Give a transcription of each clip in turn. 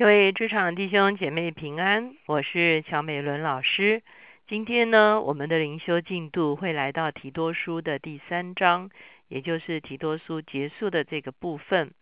各位职场弟兄姐妹平安，我是乔美伦老师。今天呢，我们的灵修进度会来到提多书的第三章，也就是提多书结束的这个部分。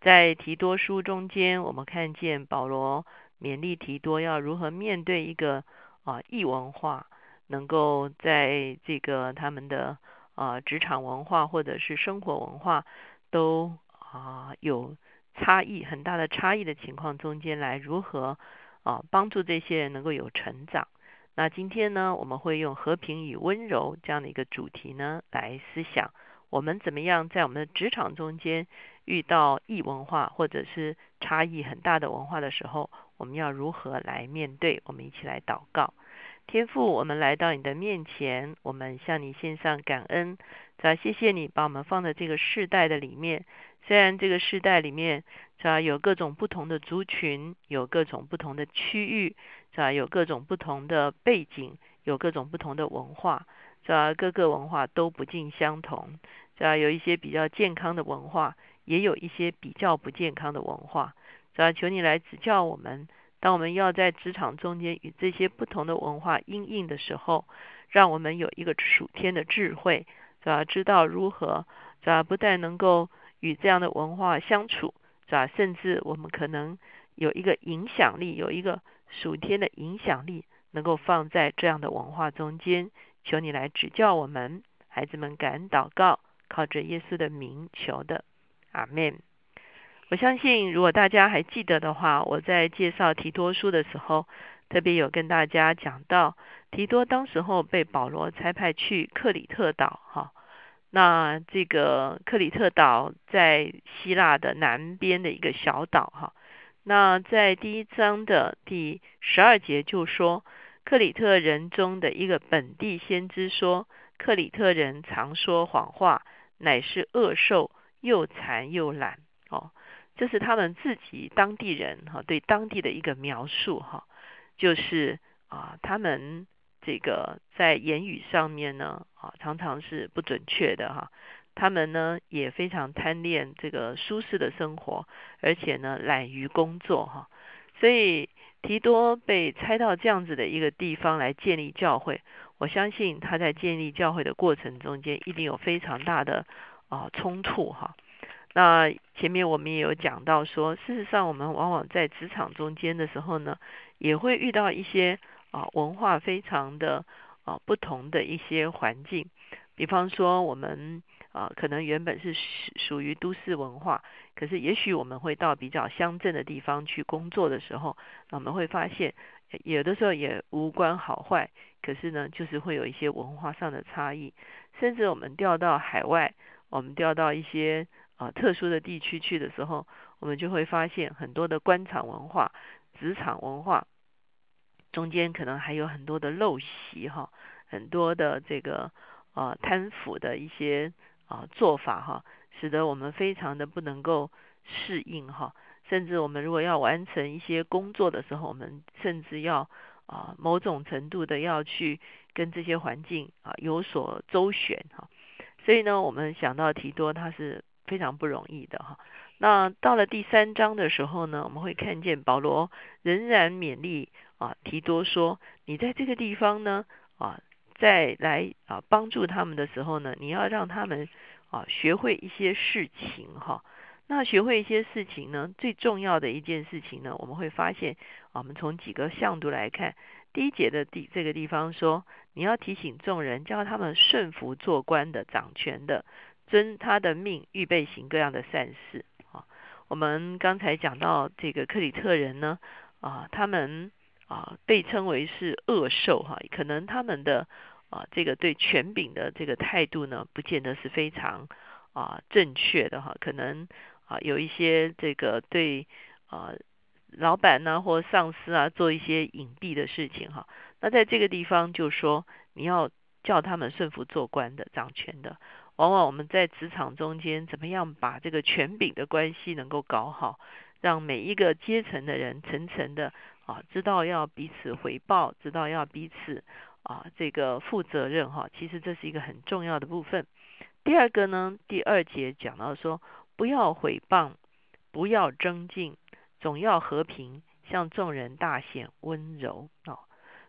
在提多书中间，我们看见保罗勉励提多要如何面对一个啊异文化，能够在这个他们的啊职场文化或者是生活文化都啊有。差异很大的差异的情况中间来如何啊帮助这些人能够有成长？那今天呢，我们会用和平与温柔这样的一个主题呢来思想，我们怎么样在我们的职场中间遇到异文化或者是差异很大的文化的时候，我们要如何来面对？我们一起来祷告，天父，我们来到你的面前，我们向你献上感恩，在谢谢你把我们放在这个世代的里面。虽然这个时代里面，是吧，有各种不同的族群，有各种不同的区域，是吧，有各种不同的背景，有各种不同的文化，是吧，各个文化都不尽相同，是吧，有一些比较健康的文化，也有一些比较不健康的文化，是吧？求你来指教我们，当我们要在职场中间与这些不同的文化应应的时候，让我们有一个属天的智慧，是吧？知道如何，是吧？不但能够与这样的文化相处，是吧？甚至我们可能有一个影响力，有一个属天的影响力，能够放在这样的文化中间。求你来指教我们，孩子们感恩祷告，靠着耶稣的名求的，阿门。我相信，如果大家还记得的话，我在介绍提多书的时候，特别有跟大家讲到，提多当时候被保罗差派去克里特岛，哈。那这个克里特岛在希腊的南边的一个小岛哈。那在第一章的第十二节就说，克里特人中的一个本地先知说，克里特人常说谎话，乃是恶兽，又残又懒。哦，这是他们自己当地人哈对当地的一个描述哈，就是啊他们。这个在言语上面呢，啊，常常是不准确的哈。他们呢也非常贪恋这个舒适的生活，而且呢懒于工作哈。所以提多被拆到这样子的一个地方来建立教会，我相信他在建立教会的过程中间一定有非常大的啊冲突哈。那前面我们也有讲到说，事实上我们往往在职场中间的时候呢，也会遇到一些。啊，文化非常的啊不同的一些环境，比方说我们啊可能原本是属属于都市文化，可是也许我们会到比较乡镇的地方去工作的时候，我们会发现有的时候也无关好坏，可是呢就是会有一些文化上的差异，甚至我们调到海外，我们调到一些啊特殊的地区去的时候，我们就会发现很多的官场文化、职场文化。中间可能还有很多的陋习哈，很多的这个啊贪腐的一些啊做法哈，使得我们非常的不能够适应哈。甚至我们如果要完成一些工作的时候，我们甚至要啊某种程度的要去跟这些环境啊有所周旋哈。所以呢，我们想到提多他是非常不容易的哈。那到了第三章的时候呢，我们会看见保罗仍然勉励。啊，提多说，你在这个地方呢，啊，再来啊帮助他们的时候呢，你要让他们啊学会一些事情哈。那学会一些事情呢，最重要的一件事情呢，我们会发现，我们从几个向度来看，第一节的地这个地方说，你要提醒众人，叫他们顺服做官的、掌权的，遵他的命，预备行各样的善事啊。我们刚才讲到这个克里特人呢，啊，他们。啊，被称为是恶兽哈，可能他们的啊这个对权柄的这个态度呢，不见得是非常啊正确的哈，可能啊有一些这个对啊老板呢或上司啊做一些隐蔽的事情哈，那在这个地方就说你要叫他们顺服做官的掌权的，往往我们在职场中间怎么样把这个权柄的关系能够搞好，让每一个阶层的人层层的。啊，知道要彼此回报，知道要彼此啊，这个负责任哈。其实这是一个很重要的部分。第二个呢，第二节讲到说，不要毁谤，不要争竞，总要和平，向众人大显温柔啊。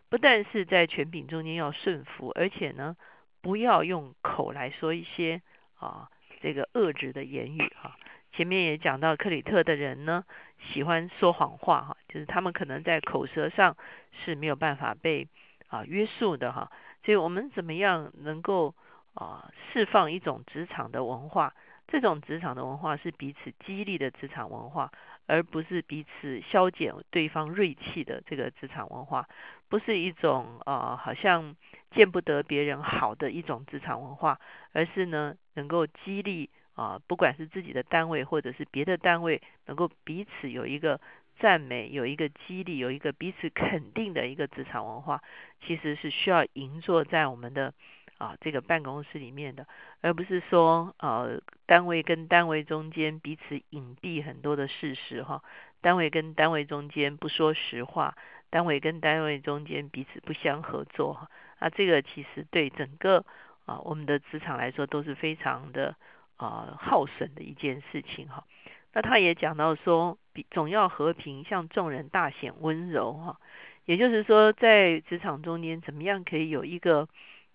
不但是在权柄中间要顺服，而且呢，不要用口来说一些啊这个恶质的言语哈。前面也讲到克里特的人呢，喜欢说谎话哈，就是他们可能在口舌上是没有办法被啊约束的哈。所以我们怎么样能够啊释放一种职场的文化？这种职场的文化是彼此激励的职场文化。而不是彼此消减对方锐气的这个职场文化，不是一种呃好像见不得别人好的一种职场文化，而是呢能够激励啊，不管是自己的单位或者是别的单位，能够彼此有一个赞美，有一个激励，有一个彼此肯定的一个职场文化，其实是需要营造在我们的。啊，这个办公室里面的，而不是说呃，单位跟单位中间彼此隐蔽很多的事实哈，单位跟单位中间不说实话，单位跟单位中间彼此不相合作哈，啊，这个其实对整个啊我们的职场来说都是非常的啊耗损的一件事情哈。那他也讲到说，总要和平，向众人大显温柔哈，也就是说在职场中间怎么样可以有一个。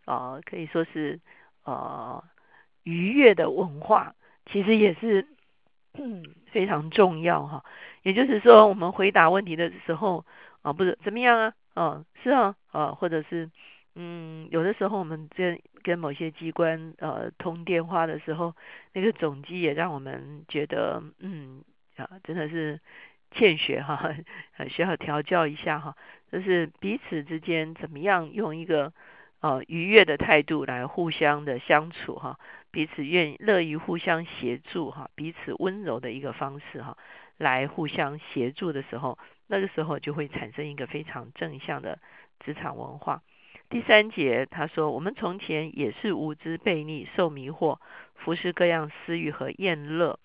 啊，可以说是呃愉悦的文化，其实也是嗯非常重要哈。也就是说，我们回答问题的时候啊，不是怎么样啊，哦，是啊，啊，或者是嗯，有的时候我们跟跟某些机关呃通电话的时候，那个总机也让我们觉得嗯啊，真的是欠学哈，需要调教一下哈。就是彼此之间怎么样用一个。呃愉悦的态度来互相的相处哈，彼此愿乐于互相协助哈，彼此温柔的一个方式哈，来互相协助的时候，那个时候就会产生一个非常正向的职场文化。第三节他说，我们从前也是无知悖逆，受迷惑，服侍各样私欲和厌乐，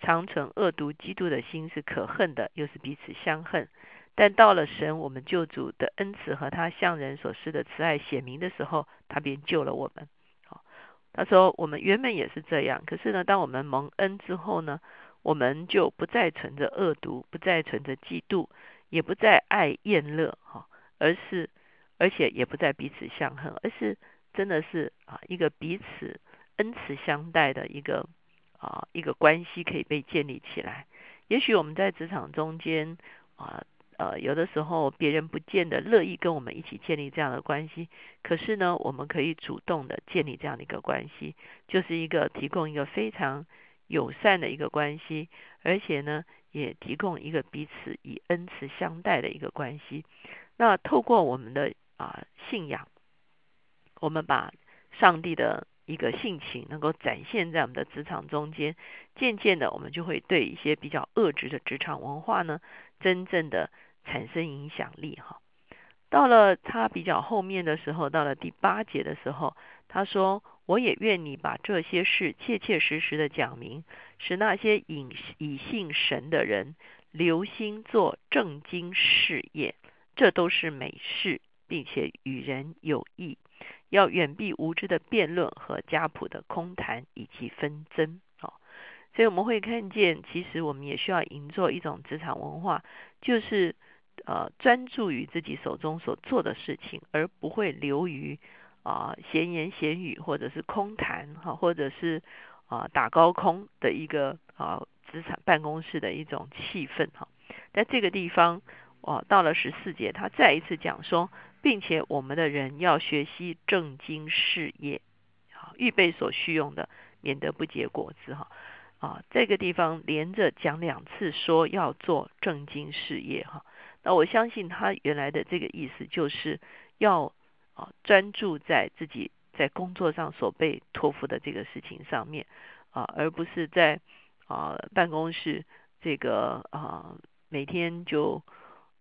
常存恶毒嫉妒的心是可恨的，又是彼此相恨。但到了神我们救主的恩慈和他向人所施的慈爱显明的时候，他便救了我们。好，他说我们原本也是这样，可是呢，当我们蒙恩之后呢，我们就不再存着恶毒，不再存着嫉妒，也不再爱厌乐，哈，而是而且也不再彼此相恨，而是真的是啊一个彼此恩慈相待的一个啊一个关系可以被建立起来。也许我们在职场中间啊。呃，有的时候别人不见得乐意跟我们一起建立这样的关系，可是呢，我们可以主动的建立这样的一个关系，就是一个提供一个非常友善的一个关系，而且呢，也提供一个彼此以恩慈相待的一个关系。那透过我们的啊信仰，我们把上帝的一个性情能够展现在我们的职场中间，渐渐的，我们就会对一些比较恶质的职场文化呢，真正的。产生影响力哈，到了他比较后面的时候，到了第八节的时候，他说：“我也愿你把这些事切切实实的讲明，使那些以以信神的人留心做正经事业，这都是美事，并且与人有益。要远避无知的辩论和家谱的空谈以及纷争。”哦，所以我们会看见，其实我们也需要营造一种职场文化，就是。呃，专注于自己手中所做的事情，而不会流于啊闲言闲语，或者是空谈哈，或者是啊打高空的一个啊职场办公室的一种气氛哈。在这个地方，哦，到了十四节，他再一次讲说，并且我们的人要学习正经事业，好预备所需用的，免得不结果子哈。啊，这个地方连着讲两次，说要做正经事业哈。那我相信他原来的这个意思就是要啊专注在自己在工作上所被托付的这个事情上面啊，而不是在啊办公室这个啊每天就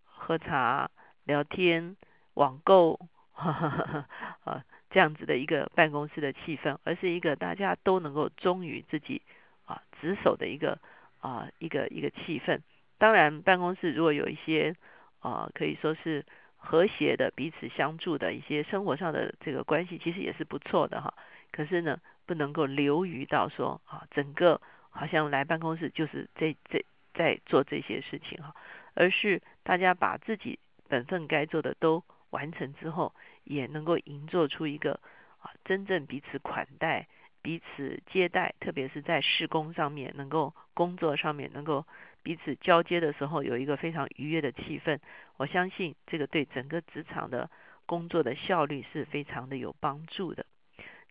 喝茶聊天网购 啊这样子的一个办公室的气氛，而是一个大家都能够忠于自己啊职守的一个啊一个一个气氛。当然，办公室如果有一些啊，可以说是和谐的、彼此相助的一些生活上的这个关系，其实也是不错的哈。可是呢，不能够流于到说啊，整个好像来办公室就是这这在做这些事情哈，而是大家把自己本分该做的都完成之后，也能够营造出一个啊真正彼此款待、彼此接待，特别是在施工上面，能够工作上面能够彼此交接的时候，有一个非常愉悦的气氛。我相信这个对整个职场的工作的效率是非常的有帮助的。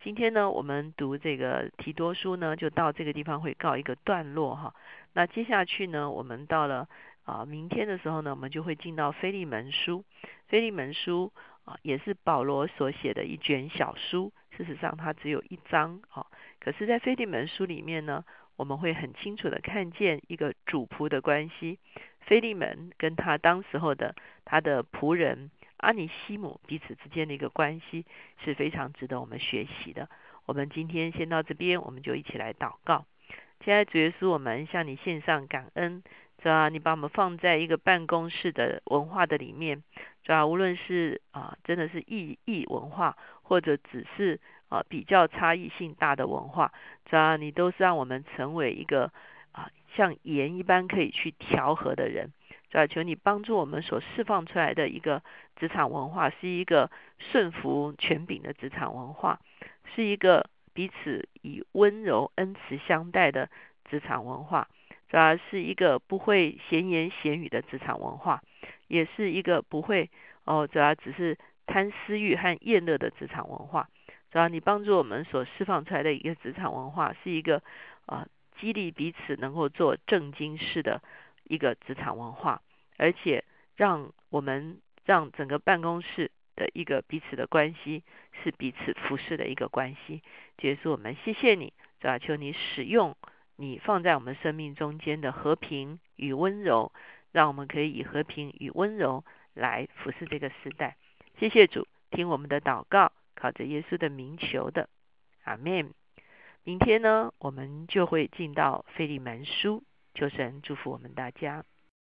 今天呢，我们读这个提多书呢，就到这个地方会告一个段落哈。那接下去呢，我们到了啊明天的时候呢，我们就会进到菲利门书。菲利门书啊，也是保罗所写的一卷小书。事实上，它只有一章啊。可是，在菲利门书里面呢，我们会很清楚的看见一个主仆的关系。菲利门跟他当时候的他的仆人。阿尼西姆彼此之间的一个关系是非常值得我们学习的。我们今天先到这边，我们就一起来祷告。亲爱的主耶稣，我们向你献上感恩，主啊，你把我们放在一个办公室的文化的里面，主啊，无论是啊，真的是异异文化，或者只是啊比较差异性大的文化，主啊，你都是让我们成为一个啊像盐一般可以去调和的人。主要求你帮助我们所释放出来的一个职场文化，是一个顺服权柄的职场文化，是一个彼此以温柔恩慈相待的职场文化，主要是一个不会闲言闲语的职场文化，也是一个不会哦，主要只是贪私欲和厌乐的职场文化。主要你帮助我们所释放出来的一个职场文化，是一个啊激励彼此能够做正经事的。一个职场文化，而且让我们让整个办公室的一个彼此的关系是彼此服侍的一个关系。结束，我们谢谢你，主要，求你使用你放在我们生命中间的和平与温柔，让我们可以以和平与温柔来俯视这个时代。谢谢主，听我们的祷告，靠着耶稣的名求的，阿门。明天呢，我们就会进到费利门书。求神祝福我们大家。